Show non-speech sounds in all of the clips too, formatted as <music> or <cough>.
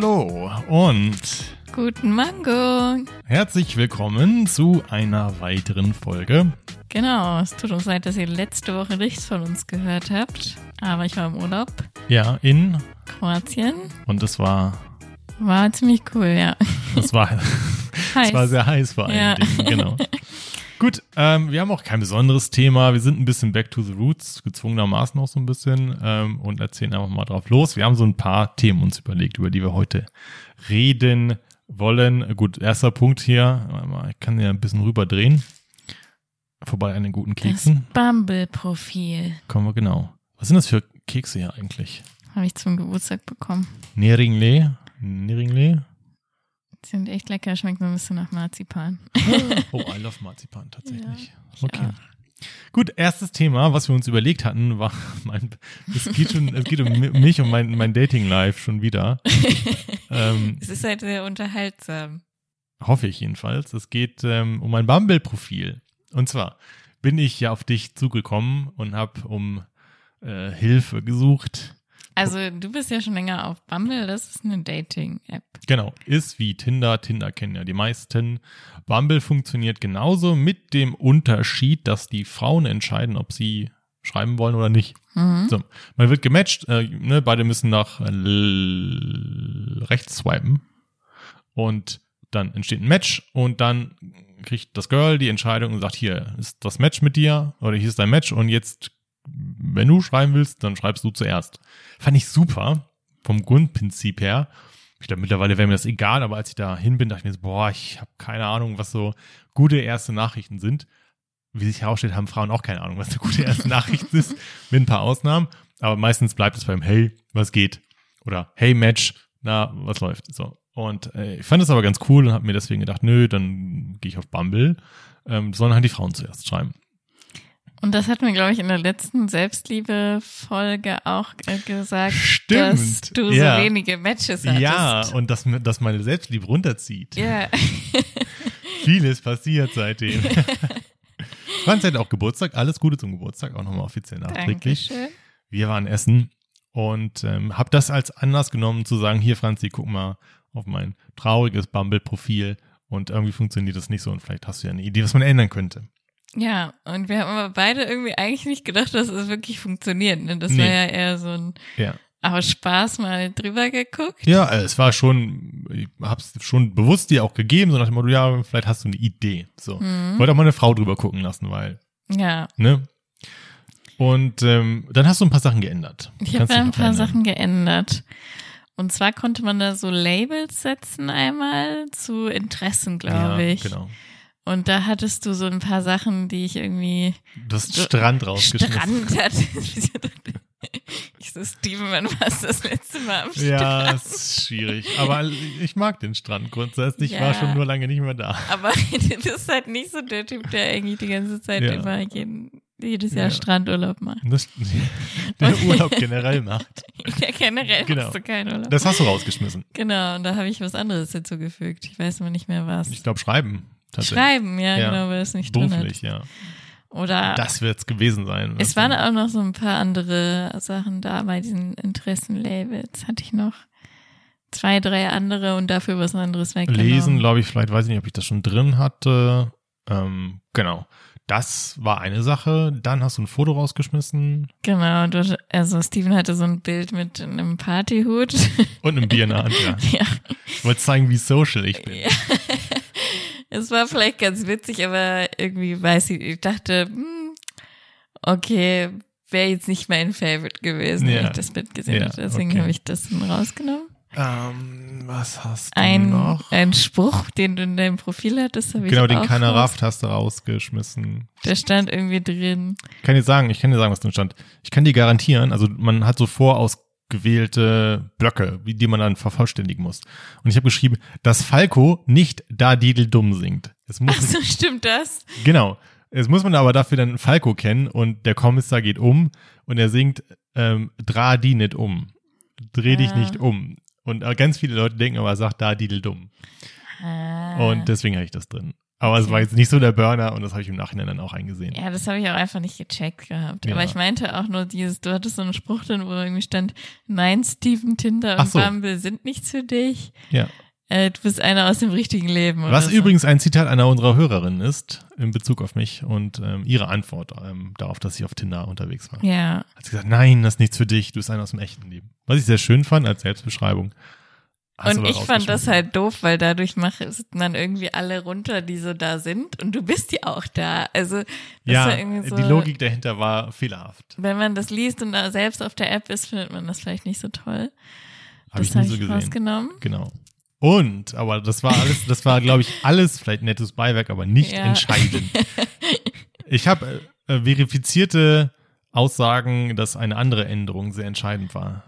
Hallo und Guten Mango. herzlich willkommen zu einer weiteren Folge. Genau, es tut uns leid, dass ihr letzte Woche nichts von uns gehört habt. Aber ich war im Urlaub. Ja, in Kroatien. und es war, War ziemlich cool, ja. es war, <laughs> es war sehr heiß vor allen Ja. Dingen, genau. <laughs> Gut, ähm, wir haben auch kein besonderes Thema. Wir sind ein bisschen back to the roots, gezwungenermaßen auch so ein bisschen ähm, und erzählen einfach mal drauf los. Wir haben so ein paar Themen uns überlegt, über die wir heute reden wollen. Gut, erster Punkt hier, warte mal, ich kann ja ein bisschen rüberdrehen. Vorbei an den guten Das Keksen. Bumble-Profil Kommen wir genau. Was sind das für Kekse hier eigentlich? habe ich zum Geburtstag bekommen. Neringle? Neringle? Sind echt lecker, schmeckt so ein bisschen nach Marzipan. <laughs> Oh, I love Marzipan tatsächlich. ich okay. Gut, erstes Thema, was wir uns überlegt hatten, war <laughs> mein, es geht schon, es geht um mi- mich und mein, mein Dating-Life schon wieder. <laughs> ähm, Es ist halt sehr unterhaltsam. hoffe ich jedenfalls. Es geht ähm, um mein Bumble-Profil. Und zwar bin ich ja auf dich zugekommen und habe um äh, Hilfe gesucht. Also du bist ja schon länger auf Bumble, das ist eine Dating-App. Genau, ist wie Tinder. Tinder kennen ja die meisten. Bumble funktioniert genauso mit dem Unterschied, dass die Frauen entscheiden, ob sie schreiben wollen oder nicht. Mhm. So, man wird gematcht, äh, ne, beide müssen nach äh, rechts swipen und dann entsteht ein Match und dann kriegt das Girl die Entscheidung und sagt, hier ist das Match mit dir oder hier ist dein Match und jetzt, wenn du schreiben willst, dann schreibst du zuerst. Fand ich super, vom Grundprinzip her. Ich glaube, mittlerweile wäre mir das egal, aber als ich da hin bin, dachte ich mir so, boah, ich habe keine Ahnung, was so gute erste Nachrichten sind. Wie sich herausstellt, haben Frauen auch keine Ahnung, was eine gute erste Nachricht ist, <laughs> mit ein paar Ausnahmen. Aber meistens bleibt es beim Hey, was geht? Oder Hey Match, na, was läuft? So. Und äh, ich fand es aber ganz cool und habe mir deswegen gedacht, nö, dann gehe ich auf Bumble. Ähm, sollen halt die Frauen zuerst schreiben. Und das hatten wir, glaube ich, in der letzten Selbstliebe-Folge auch äh, gesagt, Stimmt, dass du ja. so wenige Matches hattest. Ja, und dass, dass meine Selbstliebe runterzieht. Ja, <laughs> Vieles passiert seitdem. <laughs> Franz hat auch Geburtstag. Alles Gute zum Geburtstag, auch nochmal offiziell nachträglich. Dankeschön. Wir waren essen und ähm, habe das als Anlass genommen zu sagen, hier Franzi, guck mal auf mein trauriges Bumble-Profil und irgendwie funktioniert das nicht so und vielleicht hast du ja eine Idee, was man ändern könnte. Ja, und wir haben aber beide irgendwie eigentlich nicht gedacht, dass es wirklich funktioniert. Ne? Das Nee. war ja eher so ein Ja. aus Spaß mal drüber geguckt. Ja, äh, es war schon, ich hab's schon bewusst dir auch gegeben, so nach dem Motto, ja, vielleicht hast du eine Idee. So. Mhm. Wollte auch mal eine Frau drüber gucken lassen, weil, Ja, ne? Und ähm, dann hast du ein paar Sachen geändert. ich habe ein paar erinnern? Sachen geändert. Und zwar konnte man da so Labels setzen einmal zu Interessen, glaube ja, ich. Genau. Und da hattest du so ein paar Sachen, die ich irgendwie Du hast So- Strand rausgeschmissen. Strand hatte. <laughs> ich so, Steven, wann warst du das letzte Mal am Strand? Ja, es ist schwierig. Aber ich mag den Strand grundsätzlich. Ich war Ja. schon nur lange nicht mehr da. Aber <laughs> du bist halt nicht so der Typ, der eigentlich die ganze Zeit Ja. immer jeden, jedes Jahr Ja. Strandurlaub macht. Das, <laughs> der Urlaub generell macht. Ja, generell Genau. machst du keinen Urlaub. Das hast du rausgeschmissen. genau, und da habe ich was anderes hinzugefügt. Ich weiß aber nicht mehr was. Ich glaube, schreiben. Schreiben, ja, Ja. genau, weil es nicht drin Beruflich, ja. hat. Oder Das wird's gewesen sein. es waren auch noch so ein paar andere Sachen da bei diesen Interessenlabels. Hatte ich noch zwei, drei andere und dafür was anderes weggenommen. Lesen, glaube ich, vielleicht weiß ich nicht, ob ich das schon drin hatte. Ähm, genau. Das war eine Sache. Dann hast du ein Foto rausgeschmissen Genau, du, also Steven hatte so ein Bild mit einem Partyhut. und ein Bier in der Hand, <laughs> ja. ja. Ich wollte zeigen, wie social ich bin. Ja. Es war vielleicht ganz witzig, aber irgendwie weiß ich, ich dachte, hm, okay, wäre jetzt nicht mein Favorite gewesen, wenn Ja. ich das Bild gesehen Ja, hätte. Deswegen okay. habe ich das dann rausgenommen. Ähm, was hast du Ein, noch? ein Spruch, den du in deinem Profil hattest, habe ich Genau, den keiner rafft, hast du rausgeschmissen. Der stand irgendwie drin. Ich kann dir sagen, ich kann dir sagen, was drin stand. Ich kann dir garantieren, also man hat so vorausgewählte Blöcke, wie die man dann vervollständigen muss. Und ich habe geschrieben, dass Falco nicht da Didel dumm singt. Es muss Ach so, stimmt das? genau. Jetzt muss man aber dafür dann Falco kennen und der Kommissar geht um und er singt ähm, Dra die nicht um. Dreh dich Ah. nicht um. Und äh, ganz viele Leute denken aber, er sagt da Didel dumm. Ah. Und deswegen habe ich das drin. Aber es war jetzt nicht so der Burner und das habe ich im Nachhinein dann auch eingesehen. Ja, das habe ich auch einfach nicht gecheckt gehabt. Ja. Aber ich meinte auch nur dieses, du hattest so einen Spruch drin, wo irgendwie stand, nein, Steven, Tinder und so. Bumble sind nichts für dich. Ja. Äh, du bist einer aus dem richtigen Leben. Was so. übrigens ein Zitat einer unserer Hörerinnen ist, in Bezug auf mich und ähm, ihre Antwort ähm, darauf, dass ich auf Tinder unterwegs war. Ja, Hat sie gesagt, nein, das ist nichts für dich, du bist einer aus dem echten Leben. Was ich sehr schön fand als Selbstbeschreibung. Hast und ich fand das halt doof, weil dadurch macht man irgendwie alle runter, die so da sind und du bist ja auch da. Also das Ja, war irgendwie so, die Logik dahinter war fehlerhaft. wenn man das liest und da selbst auf der App ist, findet man das vielleicht nicht so toll. Habe ich das nie habe so ich gesehen. rausgenommen. Genau. Und, aber das war alles, das war, glaube ich, alles vielleicht nettes Beiwerk, aber nicht Ja. entscheidend. <laughs> Ich habe äh, verifizierte Aussagen, dass eine andere Änderung sehr entscheidend war.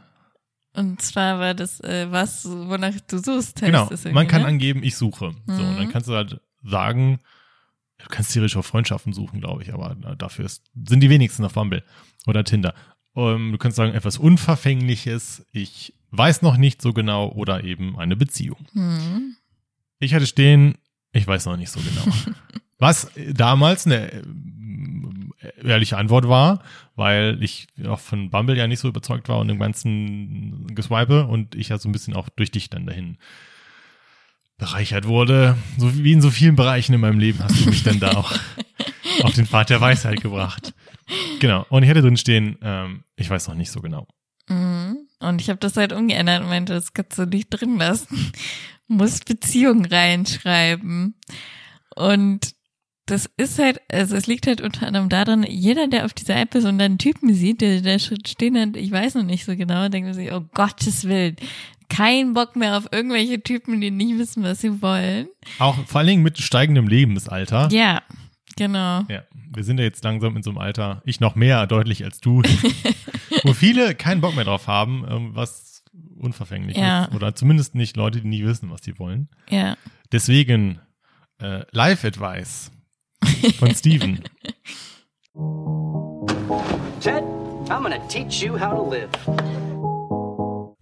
Und zwar war das, äh, was, wonach du suchst, Genau. Man kann ne? angeben, ich suche. So, und dann Mhm. kannst du halt sagen, du kannst theoretisch auch Freundschaften suchen, glaube ich, aber äh, dafür ist, sind die wenigsten auf Bumble oder Tinder. Ähm, du kannst sagen, etwas Unverfängliches, ich weiß noch nicht so genau oder eben eine Beziehung. Hm. Ich hatte stehen, ich weiß noch nicht so genau. <laughs> Was damals eine äh, ehrliche Antwort war, weil ich auch von Bumble ja nicht so überzeugt war und dem ganzen Geswipe und ich ja so ein bisschen auch durch dich dann dahin bereichert wurde. So wie in so vielen Bereichen in meinem Leben hast du mich dann da auch <laughs> auf den Pfad der Weisheit gebracht. Genau. Und ich hätte drin stehen, ähm, ich weiß noch nicht so genau. Mhm. Und ich habe das halt umgeändert und meinte, das kannst du nicht drin lassen. <laughs> Muss Beziehung reinschreiben. Und das ist halt, also es liegt halt unter anderem daran, jeder, der auf dieser App ist und dann einen Typen sieht, der da stehen hat, ich weiß noch nicht so genau, denkt sich, oh Gottes Willen, kein Bock mehr auf irgendwelche Typen, die nicht wissen, was sie wollen. Auch vor allen Dingen mit steigendem Lebensalter. Ja, genau. Ja, wir sind ja jetzt langsam in so einem Alter, ich noch mehr deutlich als du, <laughs> wo viele keinen Bock mehr drauf haben, ähm, was unverfänglich Ja. ist. Oder zumindest nicht Leute, die nie wissen, was sie wollen. Ja. Deswegen äh, Live-Advice von Steven. Ted, I'm gonna teach you how to live.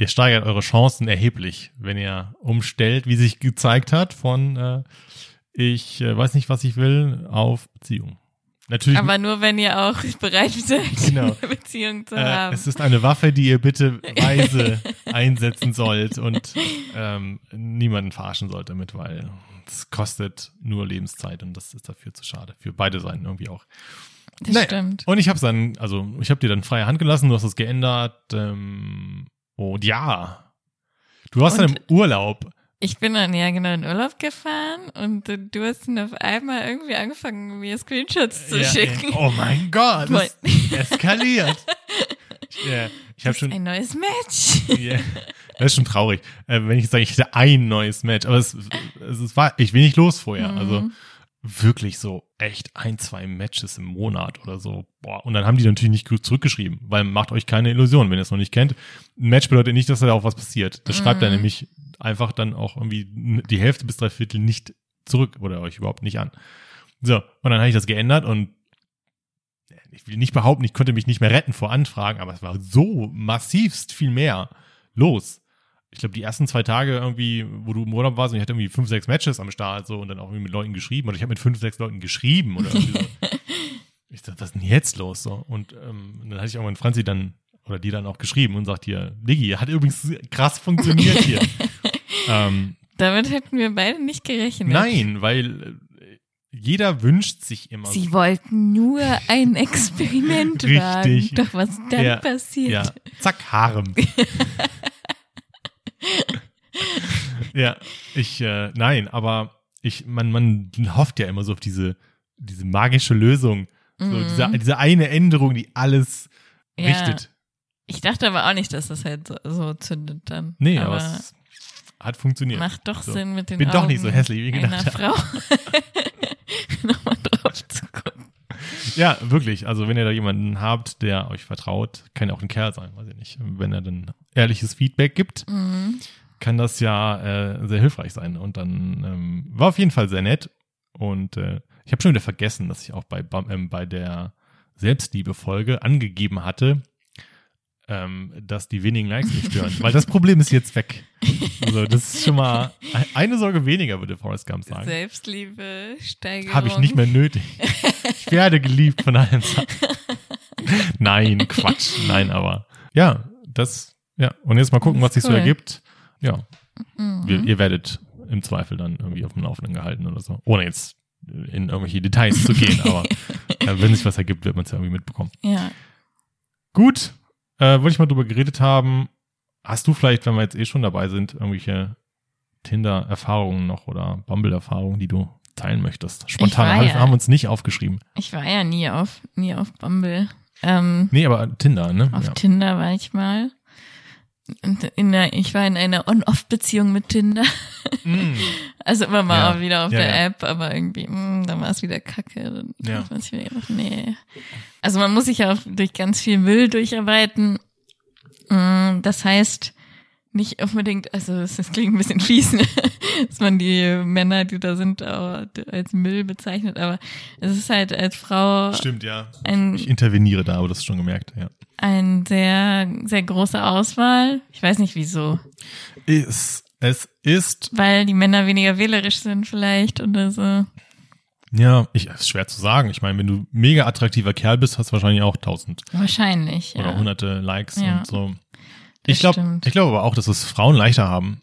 Ihr steigert eure Chancen erheblich, wenn ihr umstellt, wie sich gezeigt hat, von äh, ich äh, weiß nicht, was ich will, auf Beziehung. Natürlich Aber nur, wenn ihr auch <laughs> bereit seid, Genau. eine Beziehung zu Äh, haben. es ist eine Waffe, die ihr bitte <laughs> weise einsetzen sollt und ähm, niemanden verarschen sollt damit, weil es kostet nur Lebenszeit und das ist dafür zu schade. Für beide Seiten irgendwie auch. das Naja, stimmt. Und ich habe dann, also ich habe dir dann freie Hand gelassen, du hast es geändert. Ähm, und ja, du warst dann Und- im Urlaub. Ich bin dann ja genau in Urlaub gefahren und du hast dann auf einmal irgendwie angefangen, mir Screenshots zu Ja, schicken. oh mein Gott, das <laughs> eskaliert. ich ja, ich habe schon, Ein neues Match. Ja, das ist schon traurig, äh, wenn ich sage, ich hätte ein neues Match. Aber es, es, es war, ich will nicht los vorher. Mhm. Also wirklich so echt ein, zwei Matches im Monat oder so. Boah, und dann haben die natürlich nicht gut zurückgeschrieben, weil macht euch keine Illusion, wenn ihr es noch nicht kennt. Ein Match bedeutet nicht, dass da auch was passiert. Das schreibt er Mhm. nämlich einfach dann auch irgendwie die Hälfte bis drei Viertel nicht zurück oder euch überhaupt nicht an. So, und dann habe ich das geändert und ich will nicht behaupten, ich konnte mich nicht mehr retten vor Anfragen, aber es war so massivst viel mehr los. Ich glaube, die ersten zwei Tage irgendwie, wo du im Urlaub warst und ich hatte irgendwie fünf, sechs Matches am Start so und dann auch irgendwie mit Leuten geschrieben oder ich habe mit fünf, sechs Leuten geschrieben oder irgendwie so. <laughs> Ich dachte, was ist denn jetzt los? So? Und ähm, dann hatte ich irgendwann Franzi dann oder die dann auch geschrieben und sagt hier, Diggi, hat übrigens krass funktioniert hier. <laughs> ähm, Damit hätten wir beide nicht gerechnet. nein, weil äh, jeder wünscht sich immer Sie wollten nur ein Experiment <laughs> Richtig. wagen. Doch was dann Ja, passiert. Ja, zack, Harem. <laughs> ja, ich, äh, nein, aber ich, man, man hofft ja immer so auf diese, diese magische Lösung. So, Mhm. diese, diese eine Änderung, die alles Ja. richtet. Ich dachte aber auch nicht, dass das halt so, so zündet dann. Nee, aber, aber es hat funktioniert. macht doch So. Sinn mit den Bin Augen doch nicht so hässlich, wie einer gedacht habe. Frau. <laughs> Nochmal drauf zu gucken. Ja, wirklich. Also wenn ihr da jemanden habt, der euch vertraut, kann ja auch ein Kerl sein, weiß ich nicht. Wenn er dann ehrliches Feedback gibt, Mhm. kann das ja äh, sehr hilfreich sein. Und dann ähm, war auf jeden Fall sehr nett. Und äh, ich habe schon wieder vergessen, dass ich auch bei, ähm, bei der Selbstliebe-Folge angegeben hatte, ähm, dass die wenigen Likes nicht stören. Weil das Problem ist jetzt weg. Also, das ist schon mal eine Sorge weniger, würde Forrest Gump sagen. Selbstliebe, Steigerung. Habe ich nicht mehr nötig. Ich werde geliebt von allen Seiten. Nein, Quatsch. Nein, aber ja, das, ja. Und jetzt mal gucken, was sich so Cool. ergibt. Ja, Mhm. wir, ihr werdet im Zweifel dann irgendwie auf dem Laufenden gehalten oder so. Ohne jetzt in irgendwelche Details zu gehen, aber äh, wenn sich was ergibt, wird man es ja irgendwie mitbekommen. Ja. Gut, äh, wollte ich mal drüber geredet haben. Hast du vielleicht, wenn wir jetzt eh schon dabei sind, irgendwelche Tinder-Erfahrungen noch oder Bumble-Erfahrungen, die du teilen möchtest? Spontan, ja- haben uns nicht aufgeschrieben. Ich war ja nie auf, nie auf Bumble. Ähm, Nee, aber Tinder, ne? auf ja. Tinder war ich mal. In der, ich war in einer On-Off-Beziehung mit Tinder. Mm. Also immer mal Ja. wieder auf Ja, der ja. App, aber irgendwie, mh, dann war es wieder kacke. Dann Ja. man sich wieder, nee. Also man muss sich ja auch durch ganz viel Müll durcharbeiten. Mm, Das heißt, nicht unbedingt, also es klingt ein bisschen fies, <laughs> ne? dass man die Männer, die da sind, auch als Müll bezeichnet, aber es ist halt als Frau Stimmt, ja. ein, Ich interveniere da, aber das ist schon gemerkt, ja. ein sehr, sehr große Auswahl. Ich weiß nicht wieso. Es, es ist, Weil die Männer weniger wählerisch sind vielleicht oder so. ja, ich, ist schwer zu sagen. Ich meine, wenn du mega attraktiver Kerl bist, hast du wahrscheinlich auch tausend Wahrscheinlich, ja. oder hunderte Likes Ja. und so. Ich glaube, ich glaube aber auch, dass es Frauen leichter haben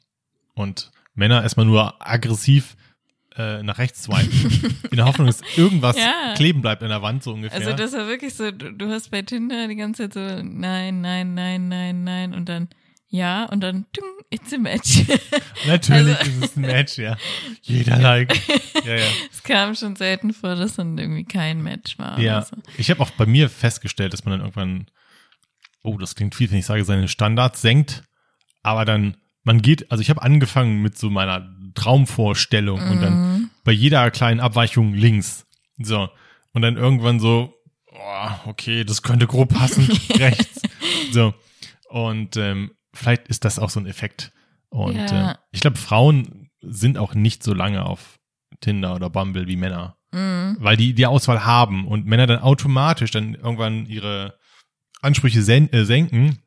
und Männer erstmal nur aggressiv äh, nach rechts swipen, <laughs> in der Hoffnung, dass irgendwas Ja. kleben bleibt an der Wand so ungefähr. Also das war wirklich so, du, du hast bei Tinder die ganze Zeit so, nein, nein, nein, nein, nein und dann ja und dann dung, it's a match. <laughs> Natürlich also- ist es ein Match, ja. Jeder Like. Ja, ja. <laughs> es kam schon selten vor, dass dann irgendwie kein Match war. Ja, so. ich habe auch bei mir festgestellt, dass man dann irgendwann, oh, das klingt viel, wenn ich sage, seine Standards senkt, aber dann, man geht, also ich habe angefangen mit so meiner Traumvorstellung und dann bei jeder kleinen Abweichung links. So. Und dann irgendwann so, oh, okay, das könnte grob passen, <laughs> rechts. So. Und ähm, vielleicht ist das auch so ein Effekt. Und Ja. äh, ich glaube, Frauen sind auch nicht so lange auf Tinder oder Bumble wie Männer Mhm. weil die die Auswahl haben und Männer dann automatisch dann irgendwann ihre Ansprüche sen äh, senken,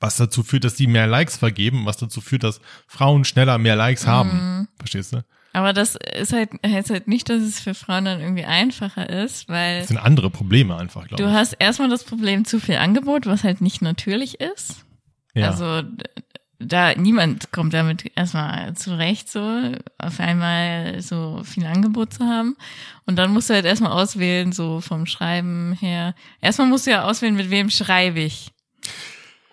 was dazu führt, dass die mehr Likes vergeben, was dazu führt, dass Frauen schneller mehr Likes haben. Verstehst du? Aber das ist halt, heißt halt nicht, dass es für Frauen dann irgendwie einfacher ist, weil Das sind andere Probleme einfach, glaube du ich. hast erstmal das Problem zu viel Angebot, was halt nicht natürlich ist. Ja. Also da niemand kommt damit erstmal zurecht, so auf einmal so viel Angebot zu haben. Und dann musst du halt erstmal auswählen, so vom Schreiben her. Erstmal musst du ja auswählen, mit wem schreibe ich.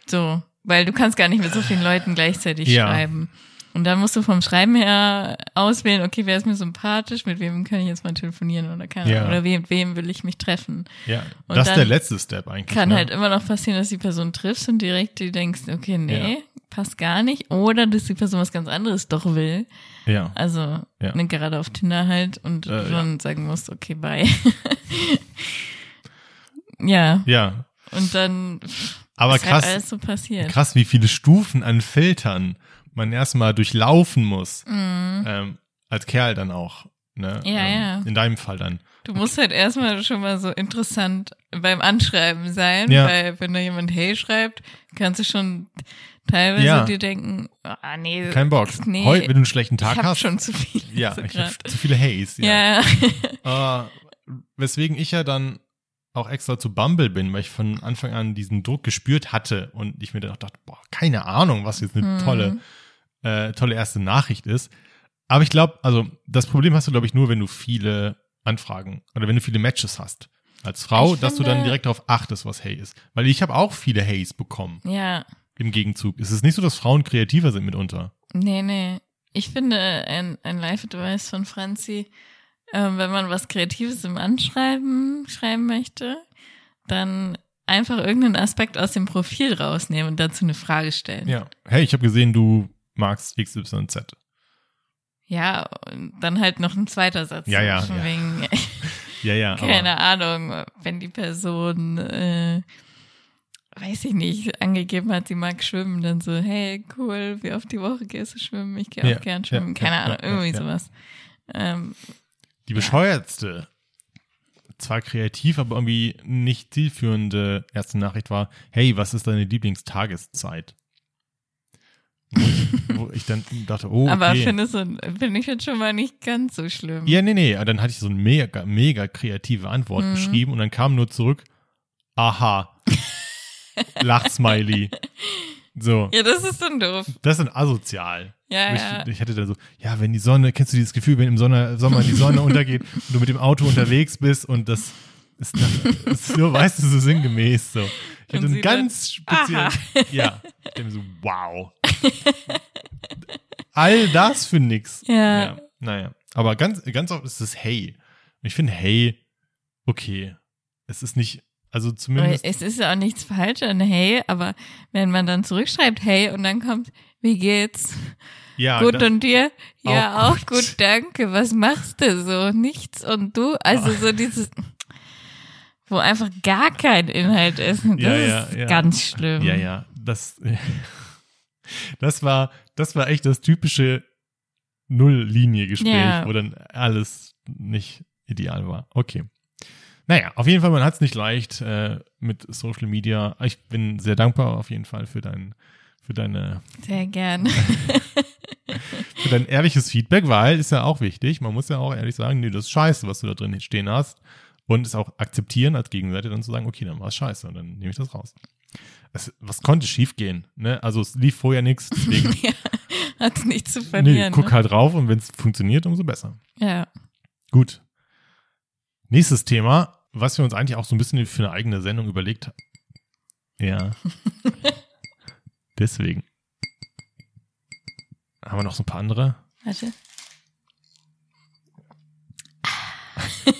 So, weil du kannst gar nicht mit so vielen Leuten gleichzeitig Ja. schreiben. Und dann musst du vom Schreiben her auswählen, okay, wer ist mir sympathisch, mit wem kann ich jetzt mal telefonieren oder keine Ja. Oder wem, wem will ich mich treffen. ja. und Das ist der letzte Step eigentlich. Kann ne? halt immer noch passieren, dass die Person triffst und direkt du denkst, okay, nee, Ja. Passt gar nicht. Oder dass die Person was ganz anderes doch will. Ja. Also Ja. ne, gerade auf Tinder halt und Äh, dann sagen musst, okay, bye. <laughs> ja, Ja. und dann Aber ist krass, halt alles so passiert. krass, wie viele Stufen an Filtern man erstmal durchlaufen muss. Ähm, als Kerl dann auch. Ne? Mhm. Ja, ähm, ja. In deinem Fall dann. Du musst halt erstmal schon mal so interessant beim Anschreiben sein, Ja. weil wenn da jemand Hey schreibt, kannst du schon teilweise Ja. dir denken, ah nee, Kein Bock. nee, Heu, wenn du einen schlechten ich Tag hab hast. schon zu viel. ja, so ich grad. habe zu viele Haze. Ja. ja. <laughs> Äh, weswegen ich ja dann auch extra zu Bumble bin, weil ich von Anfang an diesen Druck gespürt hatte und ich mir dann auch dachte, boah, keine Ahnung, was jetzt eine Hm. tolle, äh, tolle erste Nachricht ist. Aber ich glaube, also das Problem hast du, glaube ich, nur, wenn du viele Anfragen oder wenn du viele Matches hast. Als Frau, Ich dass du dann finde- direkt darauf achtest, was Hey ist. Weil ich habe auch viele Hays bekommen Ja, im Gegenzug. Es ist nicht so, dass Frauen kreativer sind mitunter. nee, nee. Ich finde ein, ein Live-Advice von Franzi, ähm, wenn man was Kreatives im Anschreiben schreiben möchte, dann einfach irgendeinen Aspekt aus dem Profil rausnehmen und dazu eine Frage stellen. Ja. Hey, ich habe gesehen, du magst XYZ. Ja, und dann halt noch ein zweiter Satz. Ja, ja, ja. wegen, Ja, <laughs> ja. keine Ahnung, wenn die Person, äh, weiß ich nicht, angegeben hat, sie mag schwimmen, dann so, hey, cool, wie oft die Woche gehst du schwimmen? Ich gehe Ja, auch gern ja, schwimmen. ja, keine Ahnung, irgendwie sowas. Ähm, Die bescheuertste zwar kreativ, aber irgendwie nicht zielführende erste Nachricht war, hey, was ist deine Lieblingstageszeit? Wo ich, ich dann dachte, oh, okay. Aber finde so, finde ich jetzt schon mal nicht ganz so schlimm. Ja, nee, nee, dann hatte ich so eine mega, mega kreative Antwort Mhm. geschrieben und dann kam nur zurück, aha, <laughs> Lachsmiley. So, Ja, das ist dann doof. das ist asozial. Ja, Wo ja. Ich, ich hatte dann so, ja, wenn die Sonne, kennst du dieses Gefühl, wenn im Sonne, Sommer die Sonne <laughs> untergeht und du mit dem Auto unterwegs bist und das ist, dann, ist so, weißt du, so sinngemäß so. Ich hatte einen ganz speziellen, ja, ich so, wow. All das für nix. Ja. Naja, aber ganz, ganz oft ist es hey. Und ich finde hey, okay. Es ist nicht, also Aber zumindest, es ist ja auch nichts falsch an hey, aber wenn man dann zurückschreibt hey und dann kommt, wie geht's? ja, gut und dir? Ja, auch auch gut. gut. danke. Was machst du so? Nichts und du? Also Ah. so dieses, wo einfach gar kein Inhalt ist. Das Ja, ja, ist ja. ganz schlimm. Ja, ja, das, <laughs> das war, das war echt das typische Null-Linie-Gespräch, Ja. wo dann alles nicht ideal war. Okay. Naja, auf jeden Fall, man hat es nicht leicht äh, mit Social Media. Ich bin sehr dankbar auf jeden Fall für dein, für deine, Sehr gern. <laughs> für dein ehrliches Feedback, weil ist ja auch wichtig. Man muss ja auch ehrlich sagen, nee, das ist scheiße, was du da drin stehen hast. Und es auch akzeptieren als Gegenseite, dann zu sagen, okay, dann war es scheiße und dann nehme ich das raus. Es, was konnte schief gehen? Ne? Also es lief vorher nichts, <laughs> ja, hat nichts zu Nee, verlieren. guck ne? halt drauf und wenn es funktioniert, umso besser. Ja. Gut. Nächstes Thema, was wir uns eigentlich auch so ein bisschen für eine eigene Sendung überlegt haben. Ja. <laughs> Deswegen. Haben wir noch so ein paar andere? Warte. <laughs>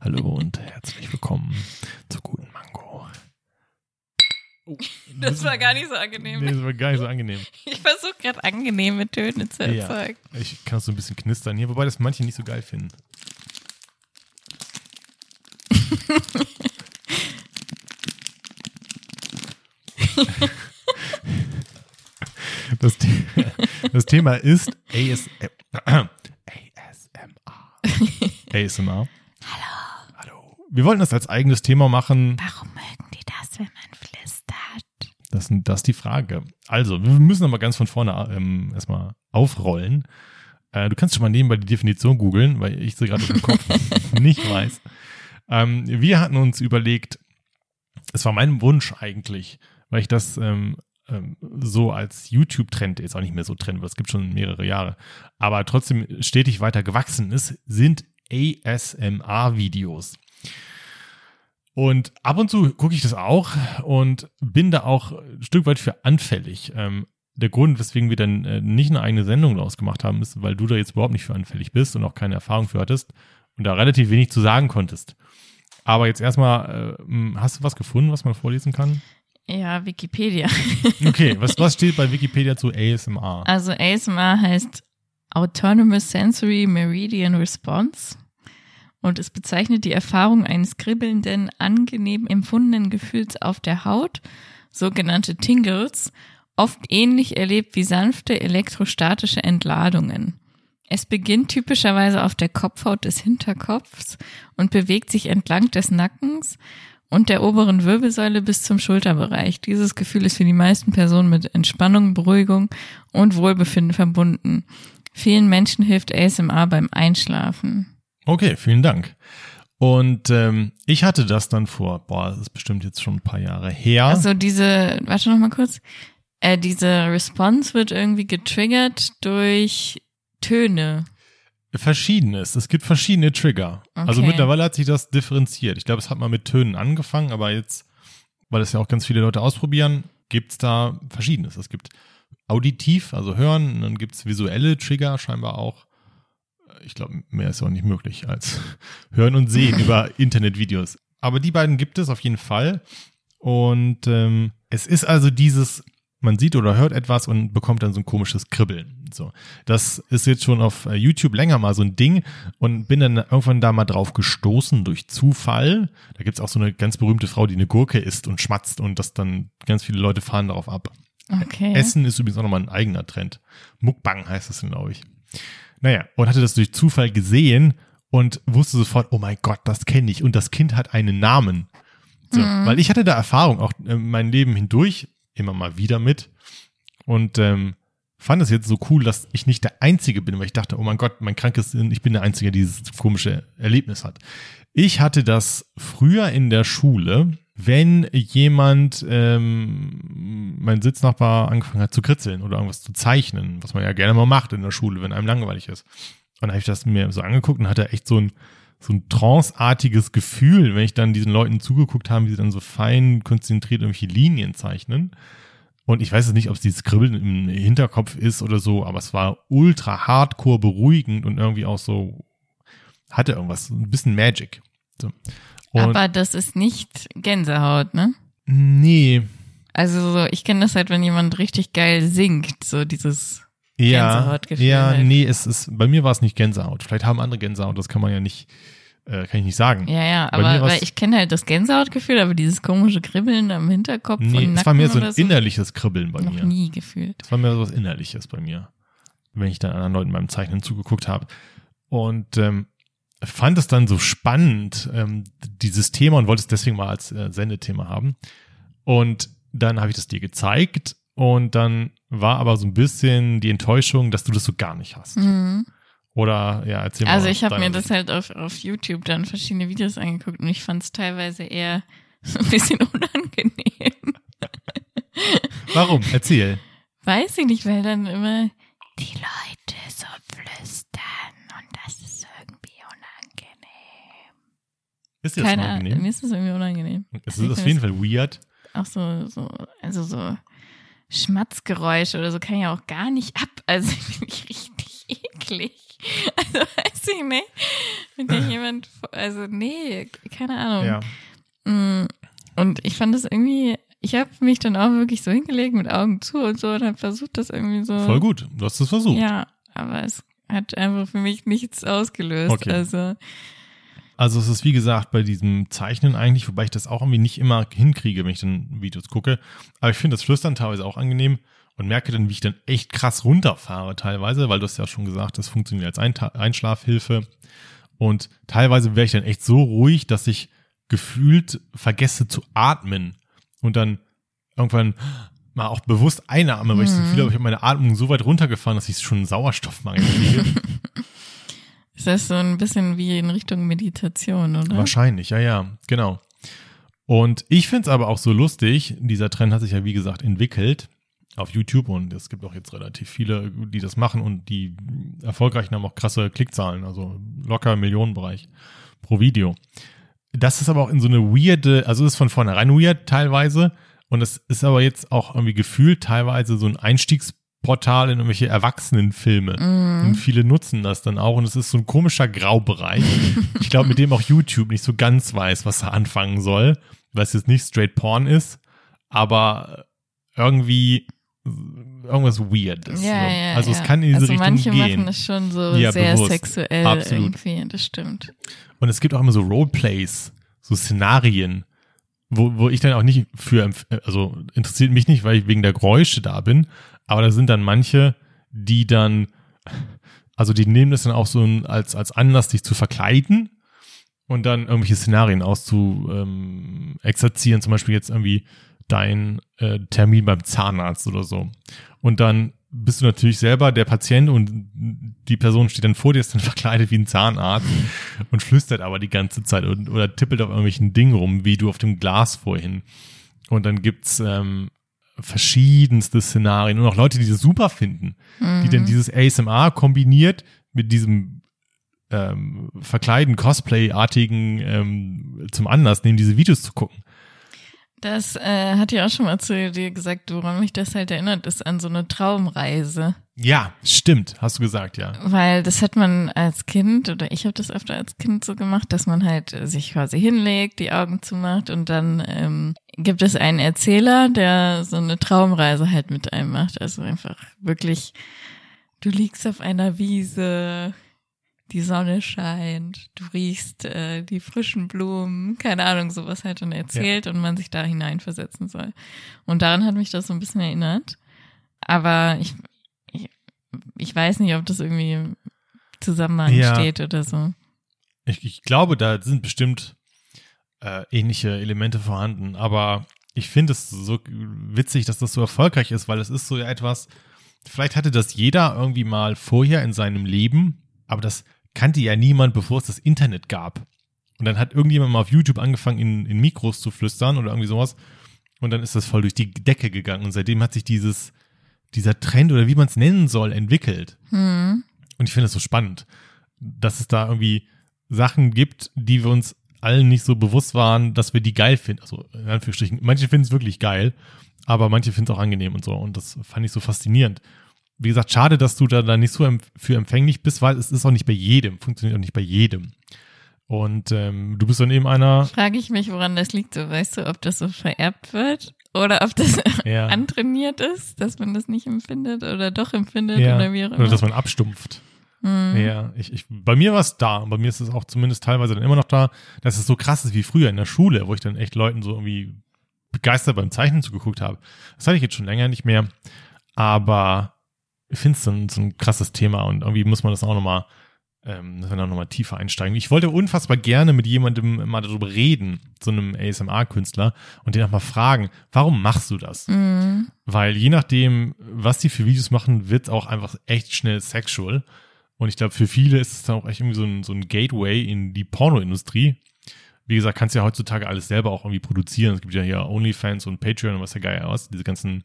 Hallo und herzlich willkommen zur guten <laughs> Das war gar nicht so angenehm. Nee, das war gar nicht so angenehm. Ich versuche gerade angenehme Töne zu Ja. erzeugen. Ich kann es so ein bisschen knistern hier, wobei das manche nicht so geil finden. Das, The das Thema ist ASM ASMR. ASMR. <laughs> Hallo. Hallo. Wir wollten das als eigenes Thema machen. Warum mögen die das, wenn man flüstert? Das, ist die Frage. Also, wir müssen aber ganz von vorne ähm, erstmal aufrollen. Äh, du kannst schon mal nebenbei die Definition googeln, weil ich sie gerade dem Kopf <laughs> nicht weiß. Ähm, wir hatten uns überlegt, es war mein Wunsch eigentlich, weil ich das ähm, ähm, so als YouTube-Trend, jetzt auch nicht mehr so Trend, weil es gibt schon mehrere Jahre, aber trotzdem stetig weiter gewachsen ist, sind ASMR-Videos. Und ab und zu gucke ich das auch und bin da auch ein Stück weit für anfällig. Ähm, der Grund, weswegen wir dann äh, nicht eine eigene Sendung daraus gemacht haben, ist, weil du da jetzt überhaupt nicht für anfällig bist und auch keine Erfahrung für hattest und da relativ wenig zu sagen konntest. Aber jetzt erstmal, äh, hast du was gefunden, was man vorlesen kann? Ja, Wikipedia. <laughs> Okay, was, was steht bei Wikipedia zu ASMR? Also ASMR heißt Autonomous Sensory Meridian Response und es bezeichnet die Erfahrung eines kribbelnden, angenehm empfundenen Gefühls auf der Haut, sogenannte Tingles, oft ähnlich erlebt wie sanfte elektrostatische Entladungen. Es beginnt typischerweise auf der Kopfhaut des Hinterkopfs und bewegt sich entlang des Nackens und der oberen Wirbelsäule bis zum Schulterbereich. Dieses Gefühl ist für die meisten Personen mit Entspannung, Beruhigung und Wohlbefinden verbunden. Vielen Menschen hilft ASMR beim Einschlafen. Okay, vielen Dank. Und ähm, ich hatte das dann vor, boah, das ist bestimmt jetzt schon ein paar Jahre her. Also diese, warte noch mal kurz, äh, diese Response wird irgendwie getriggert durch Töne. Verschiedenes. Es gibt verschiedene Trigger. Also Okay. mittlerweile hat sich das differenziert. Ich glaube, es hat mal mit Tönen angefangen, aber jetzt, weil das ja auch ganz viele Leute ausprobieren, gibt's da Verschiedenes. Es gibt auditiv, also hören, und dann gibt's visuelle Trigger scheinbar auch. Ich glaube, mehr ist auch nicht möglich als <laughs> hören und sehen über <laughs> Internetvideos. Aber die beiden gibt es auf jeden Fall. Und ähm, es ist also dieses, man sieht oder hört etwas und bekommt dann so ein komisches Kribbeln. So, das ist jetzt schon auf äh, YouTube länger mal so ein Ding und bin dann irgendwann da mal drauf gestoßen durch Zufall. Da gibt's auch so eine ganz berühmte Frau, die eine Gurke isst und schmatzt und das dann ganz viele Leute fahren darauf ab. Okay. Essen ist übrigens auch nochmal ein eigener Trend. Mukbang heißt das, glaube ich. Naja, und hatte das durch Zufall gesehen und wusste sofort, oh mein Gott, das kenne ich und das Kind hat einen Namen. So, Weil ich hatte da Erfahrung auch äh, mein Leben hindurch immer mal wieder mit und ähm, fand es jetzt so cool, dass ich nicht der Einzige bin, weil ich dachte, oh mein Gott, mein krankes, ich bin der Einzige, der dieses komische Erlebnis hat. Ich hatte das früher in der Schule, wenn jemand, ähm, mein Sitznachbar angefangen hat zu kritzeln oder irgendwas zu zeichnen, was man ja gerne mal macht in der Schule, wenn einem langweilig ist. Und dann habe ich das mir so angeguckt und hatte echt so ein, so ein tranceartiges Gefühl, wenn ich dann diesen Leuten zugeguckt habe, wie sie dann so fein konzentriert irgendwelche Linien zeichnen. Und ich weiß jetzt nicht, ob es dieses Kribbeln im Hinterkopf ist oder so, aber es war ultra hardcore beruhigend und irgendwie auch so, hatte irgendwas, ein bisschen Magic. So. Und Aber das ist nicht Gänsehaut, ne? nee, Also so, ich kenne das halt, wenn jemand richtig geil singt, so dieses ja, Gänsehautgefühl ja, halt. nee, es ist, bei mir war es nicht Gänsehaut. Vielleicht haben andere Gänsehaut, das kann man ja nicht, äh, kann ich nicht sagen. Ja, ja, Bei aber weil ich kenne halt das Gänsehautgefühl, aber dieses komische Kribbeln am Hinterkopf Nee, und es war mehr so ein so, innerliches Kribbeln bei noch mir. nie gefühlt. Das war mehr so was Innerliches bei mir, wenn ich dann anderen Leuten beim Zeichnen zugeguckt habe. Und ähm, fand es dann so spannend, ähm, dieses Thema und wollte es deswegen mal als äh, Sendethema haben. Und dann habe ich das dir gezeigt und dann war aber so ein bisschen die Enttäuschung, dass du das so gar nicht hast. Mhm. Oder ja, erzähl mal. Also ich habe mir das halt auf, auf YouTube dann verschiedene Videos angeguckt und ich fand es teilweise eher <laughs> so ein bisschen unangenehm. Warum? Erzähl. Weiß ich nicht, weil dann immer die Leute so flüstern und das ist irgendwie unangenehm. Ist dir das Keine Ahnung, unangenehm? mir ist das irgendwie unangenehm. Es Ich ist auf jeden Fall weird. Auch so, so, also so Schmatzgeräusche oder so kann ich ja auch gar nicht ab. Also finde <laughs> ich richtig eklig. Also weiß ich nicht. Wenn da <laughs> jemand, also nee, keine Ahnung. Ja. Mm, Und ich fand das irgendwie, ich habe mich dann auch wirklich so hingelegt mit Augen zu und so und habe versucht, das irgendwie so. Voll gut. Du hast es versucht. Ja, aber es hat einfach für mich nichts ausgelöst. Okay. Also Also es ist wie gesagt bei diesem Zeichnen eigentlich, wobei ich das auch irgendwie nicht immer hinkriege, wenn ich dann Videos gucke. Aber ich finde das Flüstern teilweise auch angenehm und merke dann, wie ich dann echt krass runterfahre teilweise, weil du hast ja schon gesagt, das funktioniert als Einta- Einschlafhilfe. Und teilweise wäre ich dann echt so ruhig, dass ich gefühlt vergesse zu atmen und dann irgendwann mal auch bewusst einatme, weil ich das Gefühl habe, ich habe meine Atmung so weit runtergefahren, dass ich schon Sauerstoffmangel <laughs> kriege. Ist das so ein bisschen wie in Richtung Meditation, oder? Wahrscheinlich, ja, ja, genau. Und ich finde es aber auch so lustig, dieser Trend hat sich ja wie gesagt entwickelt auf YouTube und es gibt auch jetzt relativ viele, die das machen und die erfolgreichen haben auch krasse Klickzahlen, also locker Millionenbereich pro Video. Das ist aber auch in so eine weirde, also ist von vornherein weird teilweise und es ist aber jetzt auch irgendwie gefühlt teilweise so ein Einstiegsportal in irgendwelche Erwachsenenfilme. Und viele nutzen das dann auch und es ist so ein komischer Graubereich. <laughs> ich glaube, mit dem auch YouTube nicht so ganz weiß, was er anfangen soll, weil es jetzt nicht straight Porn ist, aber irgendwie irgendwas weird ist. Ja, ja, also ja. es kann in diese also Richtung manche gehen. machen das schon so Ja, sehr bewusst. sexuell Absolut. irgendwie, das stimmt. Und es gibt auch immer so Roleplays, so Szenarien, wo, wo ich dann auch nicht für, also interessiert mich nicht, weil ich wegen der Geräusche da bin, aber da sind dann manche, die dann, also die nehmen das dann auch so als, als Anlass, dich zu verkleiden und dann irgendwelche Szenarien auszu ähm, exerzieren, zum Beispiel jetzt irgendwie dein äh, Termin beim Zahnarzt oder so. Und dann bist du natürlich selber der Patient und die Person steht dann vor dir, ist dann <laughs> verkleidet wie ein Zahnarzt und flüstert aber die ganze Zeit und, oder tippelt auf irgendwelchen Dingen rum, wie du auf dem Glas vorhin. Und dann gibt's ähm, verschiedenste Szenarien und auch Leute, die das super finden, die dann dieses ASMR kombiniert mit diesem ähm, verkleiden, Cosplay-artigen ähm, zum Anlass nehmen, diese Videos zu gucken. Das äh, hat ja auch schon mal zu dir gesagt, woran mich das halt erinnert, ist an so eine Traumreise. Ja, stimmt, hast du gesagt, ja. Weil das hat man als Kind, oder ich habe das öfter als Kind so gemacht, dass man halt sich quasi hinlegt, die Augen zumacht und dann ähm, gibt es einen Erzähler, der so eine Traumreise halt mit einem macht. Also einfach wirklich, du liegst auf einer Wiese, die Sonne scheint, du riechst äh, die frischen Blumen, keine Ahnung, sowas halt dann erzählt und man sich da hineinversetzen soll. Und daran hat mich das so ein bisschen erinnert. Aber ich, ich, ich weiß nicht, ob das irgendwie im Zusammenhang Ja. steht oder so. Ich, ich glaube, da sind bestimmt äh, ähnliche Elemente vorhanden, aber ich finde es so witzig, dass das so erfolgreich ist, weil es ist so etwas, vielleicht hatte das jeder irgendwie mal vorher in seinem Leben, aber das kannte ja niemand, bevor es das Internet gab. Und dann hat irgendjemand mal auf YouTube angefangen, in, in Mikros zu flüstern oder irgendwie sowas. Und dann ist das voll durch die Decke gegangen. Und seitdem hat sich dieses, dieser Trend oder wie man es nennen soll, entwickelt. Hm. Und ich finde es so spannend, dass es da irgendwie Sachen gibt, die wir uns allen nicht so bewusst waren, dass wir die geil finden. Also in Anführungsstrichen, manche finden es wirklich geil, aber manche finden es auch angenehm und so. Und das fand ich so faszinierend. Wie gesagt, schade, dass du da, da nicht so für empfänglich bist, weil es ist auch nicht bei jedem, funktioniert auch nicht bei jedem. Und ähm, du bist dann eben einer, Frage ich mich, woran das liegt. So, weißt du, ob das so vererbt wird oder ob das <laughs> Ja. antrainiert ist, dass man das nicht empfindet oder doch empfindet ja, oder wie auch immer. oder dass man abstumpft. Hm. Ja, ich, ich, bei mir war es da und bei mir ist es auch zumindest teilweise dann immer noch da, dass es so krass ist wie früher in der Schule, wo ich dann echt Leuten so irgendwie begeistert beim Zeichnen zugeguckt habe. Das hatte ich jetzt schon länger nicht mehr, aber ich finde es so, ein- so ein krasses Thema und irgendwie muss man das auch nochmal, ähm, müssen wir da nochmal tiefer einsteigen. Ich wollte unfassbar gerne mit jemandem mal darüber reden, so einem ASMR-Künstler und den auch mal fragen, warum machst du das? Mhm. Weil je nachdem, was die für Videos machen, wird auch einfach echt schnell sexual. Und ich glaube, für viele ist es dann auch echt irgendwie so ein, so ein Gateway in die Pornoindustrie. Wie gesagt, kannst ja heutzutage alles selber auch irgendwie produzieren. Es gibt ja hier OnlyFans und Patreon und was ja geil aus. Diese ganzen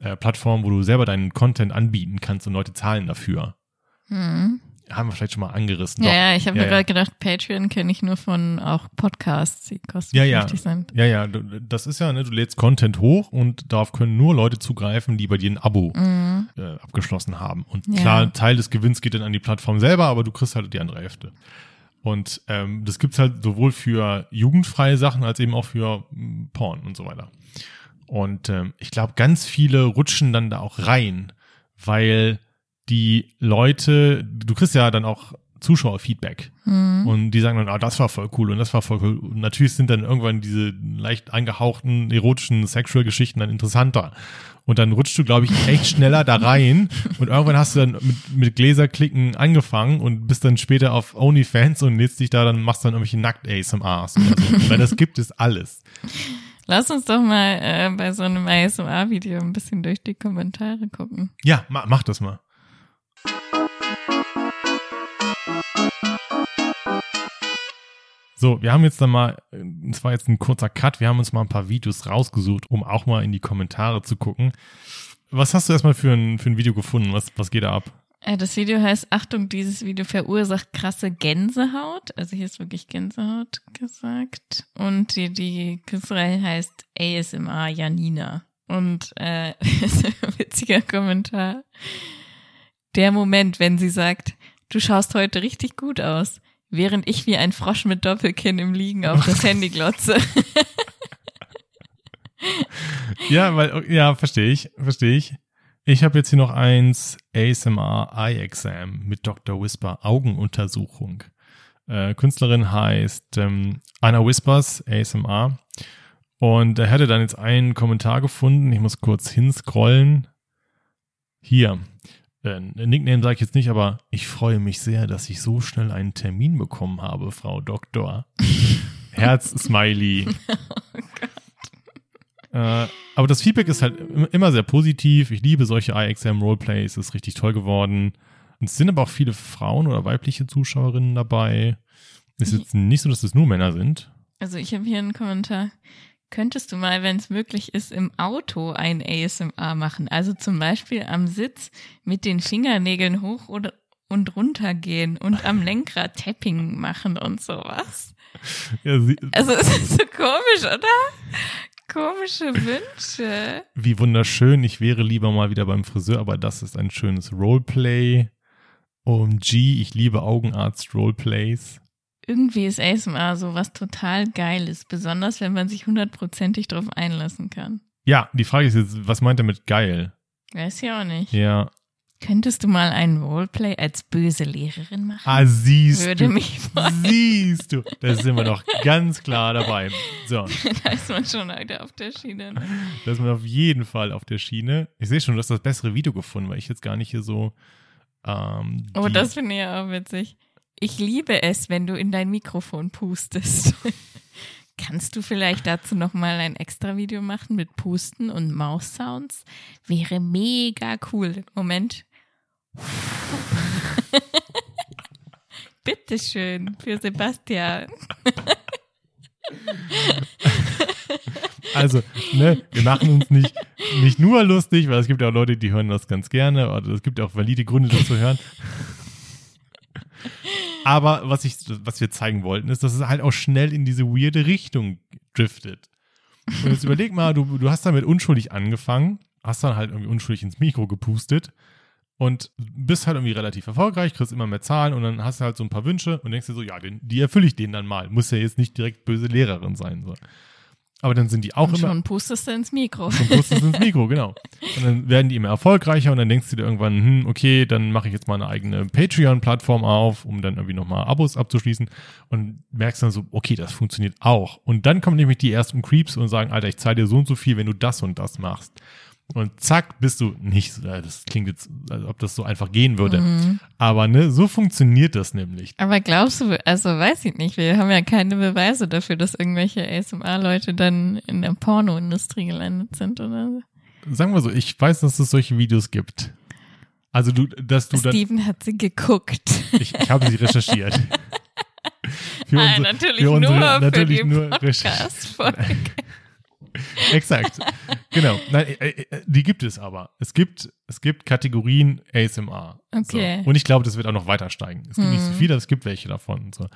äh, Plattformen, wo du selber deinen Content anbieten kannst und Leute zahlen dafür. Mhm. Haben wir vielleicht schon mal angerissen. Ja, Doch. ja, ich habe Ja, mir ja. gerade gedacht, Patreon kenne ich nur von auch Podcasts, die Ja, ja. kostenpflichtig sind. Ja, ja, das ist ja, ne, du lädst Content hoch und darauf können nur Leute zugreifen, die bei dir ein Abo Mhm. äh, abgeschlossen haben. Und Ja. klar, Teil des Gewinns geht dann an die Plattform selber, aber du kriegst halt die andere Hälfte. Und ähm, das gibt's halt sowohl für jugendfreie Sachen als eben auch für mm, Porn und so weiter. Und ähm, ich glaube, ganz viele rutschen dann da auch rein, weil die Leute, du kriegst ja dann auch Zuschauerfeedback. Mhm. Und die sagen dann, ah, das war voll cool und das war voll cool. Und natürlich sind dann irgendwann diese leicht angehauchten, erotischen Sexual-Geschichten dann interessanter. Und dann rutschst du, glaube ich, echt schneller da rein. Und irgendwann hast du dann mit, mit Gläserklicken angefangen und bist dann später auf OnlyFans und lädst dich da dann, machst dann irgendwelche Nackt-ASMRs oder so. Weil das gibt es alles. Lass uns doch mal äh, bei so einem ASMR-Video ein bisschen durch die Kommentare gucken. Ja, ma, mach das mal. So, wir haben jetzt dann mal, es war jetzt ein kurzer Cut, wir haben uns mal ein paar Videos rausgesucht, um auch mal in die Kommentare zu gucken. Was hast du erstmal für ein, für ein Video gefunden? Was, was geht da ab? Äh, das Video heißt, Achtung, dieses Video verursacht krasse Gänsehaut. Also hier ist wirklich Gänsehaut gesagt. Und die, die Künstlerin heißt ASMR Janina. Und äh, <laughs> ist ein witziger Kommentar. Der Moment, wenn sie sagt, du schaust heute richtig gut aus, während ich wie ein Frosch mit Doppelkinn im Liegen auf das <laughs> Handy glotze. Ja, weil, ja, verstehe ich, verstehe ich. Ich habe jetzt hier noch eins, ASMR Eye Exam mit Dr. Whisper Augenuntersuchung. Äh, Künstlerin heißt ähm, Anna Whispers ASMR. Und er hätte dann jetzt einen Kommentar gefunden. Ich muss kurz hinscrollen. Hier. Äh, Nickname sage ich jetzt nicht, aber ich freue mich sehr, dass ich so schnell einen Termin bekommen habe, Frau Doktor. <laughs> Herz-Smiley. <laughs> Äh, aber das Feedback ist halt im- immer sehr positiv. Ich liebe solche iXM Roleplays, ist richtig toll geworden. Und es sind aber auch viele Frauen oder weibliche Zuschauerinnen dabei. Ist jetzt nicht so, dass es nur Männer sind. Also ich habe hier einen Kommentar. Könntest du mal, wenn es möglich ist, im Auto ein ASMR machen? Also zum Beispiel am Sitz mit den Fingernägeln hoch oder und runter gehen und am <laughs> Lenkrad Tapping machen und sowas. Ja, Also es ist so komisch, oder? Komische Wünsche. wie wunderschön. Ich wäre lieber mal wieder beim Friseur, aber das ist ein schönes Roleplay. OMG, ich liebe Augenarzt-Roleplays. Irgendwie ist ASMR so was total Geiles, besonders wenn man sich hundertprozentig drauf einlassen kann. Ja, die Frage ist jetzt, was meint er mit geil? Weiß ja auch nicht. Ja. Könntest du mal einen Roleplay als böse Lehrerin machen? Ah, siehst Würde du. mich freuen. Siehst du. Da sind wir doch ganz klar dabei. So. <laughs> da ist man schon heute auf der Schiene. Ne? Da ist man auf jeden Fall auf der Schiene. Ich sehe schon, du hast das bessere Video gefunden, weil ich jetzt gar nicht hier so. Ähm, Oh, das finde ich ja auch witzig. ich liebe es, wenn du in dein Mikrofon pustest. <laughs> Kannst du vielleicht dazu nochmal ein extra Video machen mit Pusten und Maus-Sounds? Wäre mega cool. Moment. Bitteschön für Sebastian. Also, ne, wir machen uns nicht, nicht nur lustig, weil es gibt ja auch Leute, die hören das ganz gerne, oder es gibt auch valide Gründe, das zu hören. Aber was ich, was wir zeigen wollten, ist, dass es halt auch schnell in diese weirde Richtung driftet. Und jetzt überleg mal, du, du hast damit unschuldig angefangen, hast dann halt irgendwie unschuldig ins Mikro gepustet und bist halt irgendwie relativ erfolgreich, kriegst immer mehr Zahlen und dann hast du halt so ein paar Wünsche und denkst dir so, ja, den, die erfülle ich denen dann mal. Muss ja jetzt nicht direkt böse Lehrerin sein. So. Aber dann sind die auch Und immer. schon pustest du ins Mikro. Schon pustest ins Mikro, genau. Und dann werden die immer erfolgreicher und dann denkst du dir irgendwann, hm, okay, dann mache ich jetzt mal eine eigene Patreon-Plattform auf, um dann irgendwie nochmal Abos abzuschließen und merkst dann so, okay, das funktioniert auch. Und dann kommen nämlich die ersten Creeps und sagen, Alter, ich zahle dir so und so viel, wenn du das und das machst. Und zack, bist du nicht, so- äh, das klingt jetzt, als ob das so einfach gehen würde. Aber ne, so funktioniert das nämlich. Aber glaubst du, also weiß ich nicht, wir haben ja keine Beweise dafür, dass irgendwelche ASMR-Leute dann in der Pornoindustrie gelandet sind oder so. Sagen wir so, ich weiß, dass es solche Videos gibt. Also du, dass du dann, Steven hat sie geguckt. ich, ich habe sie recherchiert. <laughs> Für Nein, unsere- natürlich für unsere- nur natürlich für die. Podcast-Folge. <laughs> Exakt. genau. Nein, äh, äh, die gibt es aber. Es gibt, es gibt Kategorien ASMR. Okay. So. Und ich glaube, das wird auch noch weiter steigen. Es gibt nicht so Mhm. viele, es gibt welche davon. Und, so.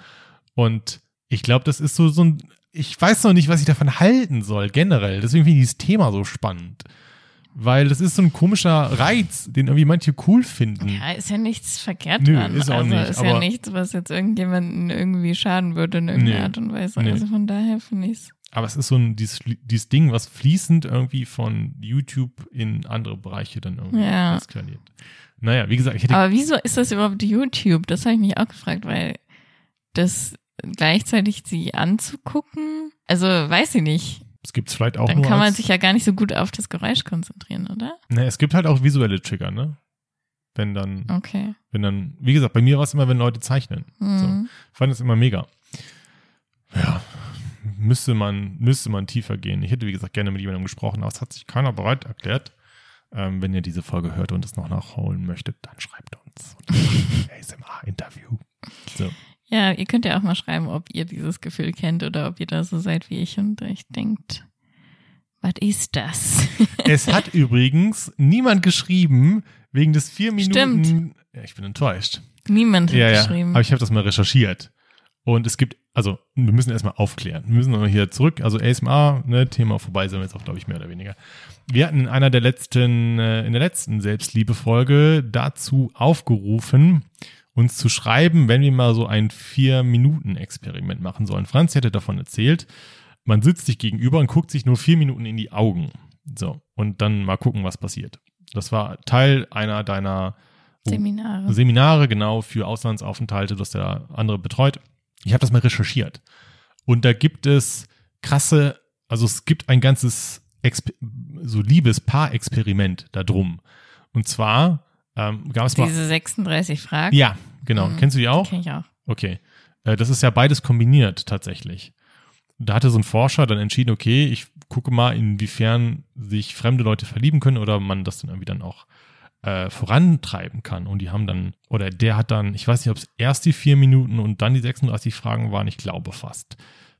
und ich glaube, das ist so, so ein, ich weiß noch nicht, was ich davon halten soll, generell. Deswegen finde ich dieses Thema so spannend. Weil das ist so ein komischer Reiz, den irgendwie manche cool finden. Ja, ist ja nichts verkehrt Nö, dran. ist auch also nicht, ist ja nichts, was jetzt irgendjemanden irgendwie schaden würde in irgendeiner Nee. Art und Weise. Nee. Also von daher finde ich es. Aber es ist so ein, dieses, dieses Ding, was fließend irgendwie von YouTube in andere Bereiche dann irgendwie Ja. eskaliert. Naja, wie gesagt, ich hätte Aber wieso ist das überhaupt YouTube? Das habe ich mich auch gefragt, weil das gleichzeitig sie anzugucken, also weiß ich nicht. Es gibt vielleicht auch Dann kann man sich ja gar nicht so gut auf das Geräusch konzentrieren, oder? ne, es gibt halt auch visuelle Trigger, ne? Wenn dann, Okay. wenn dann, wie gesagt, bei mir war es immer, wenn Leute zeichnen. Mhm. Ich fand das immer mega. Ja, müsste man, müsste man tiefer gehen. Ich hätte, wie gesagt, gerne mit jemandem gesprochen, aber es hat sich keiner bereit erklärt. Ähm, wenn ihr diese Folge hört und es noch nachholen möchtet, dann schreibt uns. ASMR-Interview. So. Ja, ihr könnt ja auch mal schreiben, ob ihr dieses Gefühl kennt oder ob ihr da so seid wie ich und euch denkt, was ist das? <laughs> Es hat übrigens niemand geschrieben, wegen des vier Minuten. Stimmt. Ja, ich bin enttäuscht. Niemand hat Ja, ja. geschrieben. Aber ich habe das mal recherchiert. Und es gibt, also wir müssen erstmal aufklären. Wir müssen nochmal hier zurück. Also ASMR, ne, Thema vorbei sind wir jetzt auch, glaube ich, mehr oder weniger. Wir hatten in einer der letzten, äh, in der letzten Selbstliebe-Folge dazu aufgerufen, uns zu schreiben, wenn wir mal so ein Vier-Minuten-Experiment machen sollen. Franz hätte davon erzählt, man sitzt sich gegenüber und guckt sich nur vier Minuten in die Augen. So. Und dann mal gucken, was passiert. Das war Teil einer deiner Seminare. Seminare, genau, für Auslandsaufenthalte, das der andere betreut. Ich habe das mal recherchiert. Und da gibt es krasse, also es gibt ein ganzes Exper so Liebespaar-Experiment da drum. Und zwar ähm, gab es mal. Diese 36 Fragen. Ja, genau. Mhm. Kennst du die auch? Kenn ich auch. Okay. Äh, das ist ja beides kombiniert tatsächlich. Da hatte so ein Forscher dann entschieden, okay, ich gucke mal, inwiefern sich fremde Leute verlieben können oder man das dann irgendwie dann auch äh, vorantreiben kann. Und die haben dann, oder der hat dann, ich weiß nicht, ob es erst die vier Minuten und dann die 36 Fragen waren, ich glaube fast.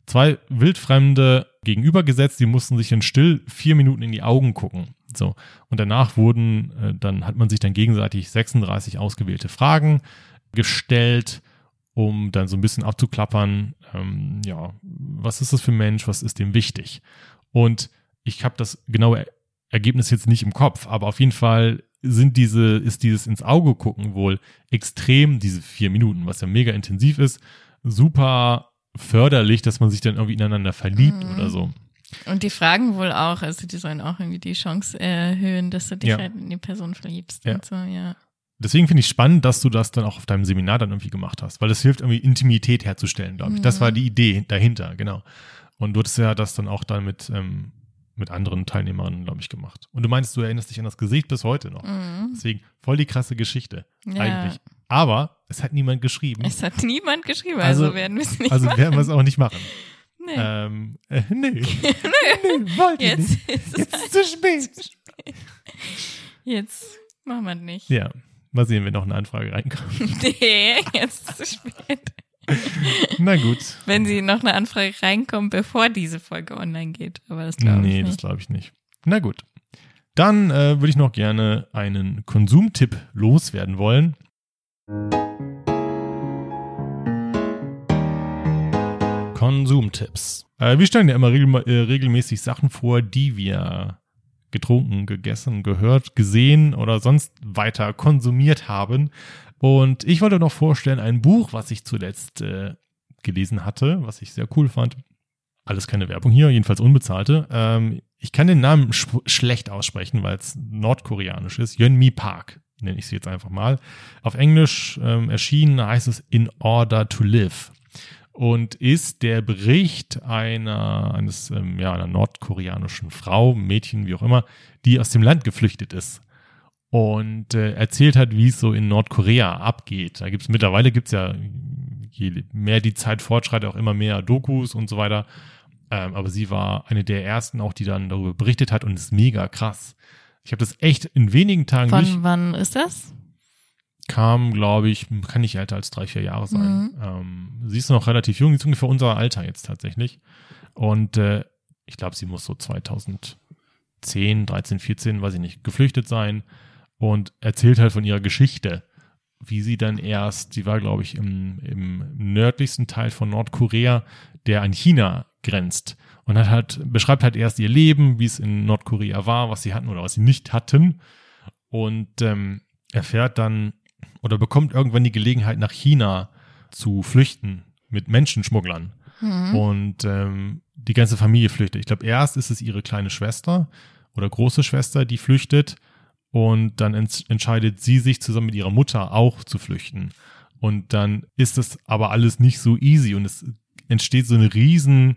Zwei Wildfremde gegenübergesetzt, die mussten sich in still vier Minuten in die Augen gucken. So. Und danach wurden, äh, dann hat man sich dann gegenseitig 36 ausgewählte Fragen gestellt, um dann so ein bisschen abzuklappern, ähm, ja, was ist das für ein Mensch, was ist dem wichtig? Und ich habe das genaue Ergebnis jetzt nicht im Kopf, aber auf jeden Fall sind diese, ist dieses ins Auge gucken wohl extrem, diese vier Minuten, was ja mega intensiv ist, super förderlich, dass man sich dann irgendwie ineinander verliebt Mhm. oder so. Und die Fragen wohl auch, also die sollen auch irgendwie die Chance erhöhen, dass du dich Ja. halt in die Person verliebst Ja. und so, ja. Deswegen finde ich spannend, dass du das dann auch auf deinem Seminar dann irgendwie gemacht hast, weil das hilft irgendwie Intimität herzustellen, glaube ich. Das Mhm. war die Idee dahinter, genau. Und du hattest ja das dann auch dann mit, ähm, mit anderen Teilnehmerinnen, glaube ich, gemacht. Und du meinst, du erinnerst dich an das Gesicht bis heute noch. Mhm. Deswegen voll die krasse Geschichte. Ja. Eigentlich. Aber es hat niemand geschrieben. Es hat niemand geschrieben, also, Also- werden wir es nicht Also machen. werden wir es auch nicht machen. nee. Ähm, äh, nee. <laughs> nee, wollte Jetzt nicht. ist es Jetzt ist es zu spät. <laughs> Jetzt machen wir es nicht. Ja, mal sehen, wenn noch eine Anfrage reinkommt. <laughs> Nee, jetzt ist es zu spät. <laughs> Na gut. Wenn sie noch eine Anfrage reinkommt, bevor diese Folge online geht. Aber das glaube Nee, ich das nicht. glaube ich nicht. Na gut. Dann äh, würde ich noch gerne einen Konsumtipp loswerden wollen. Konsumtipps. Äh, wir stellen ja immer regel äh, regelmäßig Sachen vor, die wir getrunken, gegessen, gehört, gesehen oder sonst weiter konsumiert haben. Und ich wollte noch vorstellen, ein Buch, was ich zuletzt äh, gelesen hatte, was ich sehr cool fand. Alles keine Werbung hier, jedenfalls unbezahlte. Ähm, ich kann den Namen sch schlecht aussprechen, weil es nordkoreanisch ist. Yeonmi Park nenne ich sie jetzt einfach mal. Auf Englisch ähm, erschienen heißt es In Order to Live und ist der Bericht einer eines ähm, ja einer nordkoreanischen Frau, Mädchen, wie auch immer, die aus dem Land geflüchtet ist und äh, erzählt hat, wie es so in Nordkorea abgeht. Da gibt's mittlerweile gibt's ja je mehr die Zeit fortschreitet auch immer mehr Dokus und so weiter. Ähm, aber sie war eine der ersten auch, die dann darüber berichtet hat und ist mega krass. Ich habe das echt in wenigen Tagen Von wann ist das? kam, glaube ich, kann nicht älter als drei, vier Jahre sein. Ähm, sie ist noch relativ jung, sie ist ungefähr unser Alter jetzt tatsächlich. Und äh, ich glaube, sie muss so 2010, 13, 14, weiß ich nicht, geflüchtet sein und erzählt halt von ihrer Geschichte, wie sie dann erst, sie war, glaube ich, im, im nördlichsten Teil von Nordkorea, der an China grenzt. Und hat halt, beschreibt halt erst ihr Leben, wie es in Nordkorea war, was sie hatten oder was sie nicht hatten. Und ähm, erfährt dann oder bekommt irgendwann die Gelegenheit, nach China zu flüchten mit Menschenschmugglern. Mhm. Und ähm, die ganze Familie flüchtet. Ich glaube, erst ist es ihre kleine Schwester oder große Schwester, die flüchtet. Und dann ents entscheidet sie sich zusammen mit ihrer Mutter auch zu flüchten. Und dann ist es aber alles nicht so easy und es entsteht so eine riesen,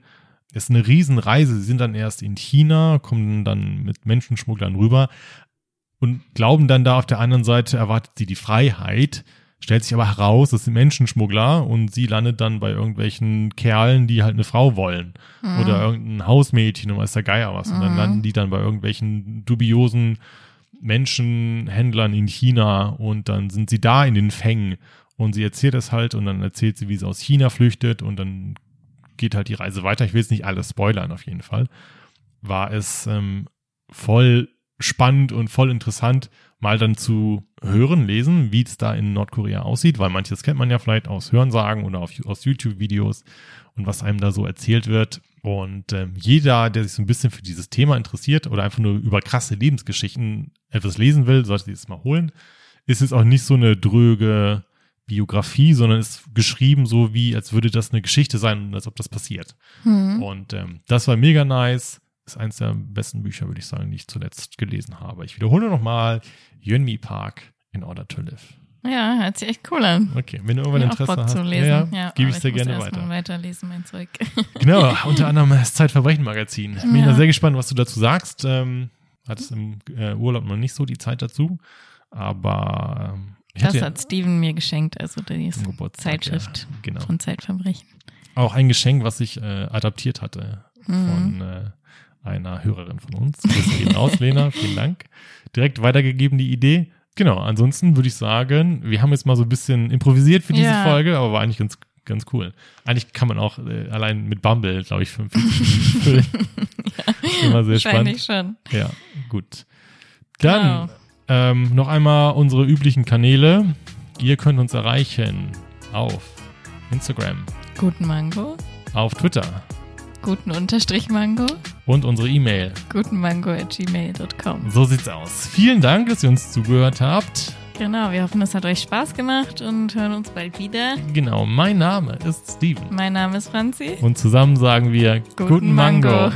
es ist eine riesen Reise. Sie sind dann erst in China, kommen dann mit Menschenschmugglern rüber und glauben dann da auf der anderen Seite erwartet sie die Freiheit. Stellt sich aber heraus, das sind Menschenschmuggler und sie landet dann bei irgendwelchen Kerlen, die halt eine Frau wollen. Oder irgendein Hausmädchen und weiß der Geier was. Und dann Mhm. landen die dann bei irgendwelchen dubiosen Menschenhändlern in China und dann sind sie da in den Fängen. Und sie erzählt es halt und dann erzählt sie, wie sie aus China flüchtet und dann geht halt die Reise weiter. Ich will jetzt nicht alles spoilern auf jeden Fall. War es ähm, voll spannend und voll interessant, mal dann zu hören, lesen, wie es da in Nordkorea aussieht, weil manches kennt man ja vielleicht aus Hörensagen oder auf, aus YouTube-Videos und was einem da so erzählt wird. Und ähm, jeder, der sich so ein bisschen für dieses Thema interessiert oder einfach nur über krasse Lebensgeschichten etwas lesen will, sollte sich das mal holen. Ist es auch nicht so eine dröge Biografie, sondern ist geschrieben so wie, als würde das eine Geschichte sein und als ob das passiert. Mhm. Und ähm, das war mega nice. Ist eins der besten Bücher, würde ich sagen, die ich zuletzt gelesen habe. Ich wiederhole nochmal Yeonmi Park in Order to Live. Ja, hört sich echt cool an. Okay, wenn du irgendwann Interesse hast, zu lesen. ja, Ja, gebe ich muss gerne weiter. weiterlesen, mein Zeug. <laughs> Genau, unter anderem das Zeitverbrechen-Magazin. Bin Ja. da sehr gespannt, was du dazu sagst. Ähm, hattest im äh, Urlaub noch nicht so die Zeit dazu, aber ähm, Das hat Steven mir geschenkt, also die Zeitschrift ja, genau. von Zeitverbrechen. auch ein Geschenk, was ich äh, adaptiert hatte Mhm. von äh, einer Hörerin von uns. Grüße gehen raus, Lena, vielen Dank. Direkt weitergegeben die Idee. Genau, ansonsten würde ich sagen, wir haben jetzt mal so ein bisschen improvisiert für diese Ja. Folge, aber war eigentlich ganz, ganz cool. Eigentlich kann man auch äh, allein mit Bumble, glaube ich, 50 füllen. <laughs> Immer sehr Wahrscheinlich spannend. schon. Ja, gut. Dann Genau. ähm, noch einmal unsere üblichen Kanäle. Ihr könnt uns erreichen auf Instagram, Guten Mango, auf Twitter guten Unterstrich Mango, und unsere E-Mail. guten Mango at gmail.com. So sieht's aus. Vielen Dank, dass ihr uns zugehört habt. Genau, wir hoffen, es hat euch Spaß gemacht und hören uns bald wieder. Genau, mein Name ist Steven. Mein Name ist Franzi. Und zusammen sagen wir Guten Mango. Mango.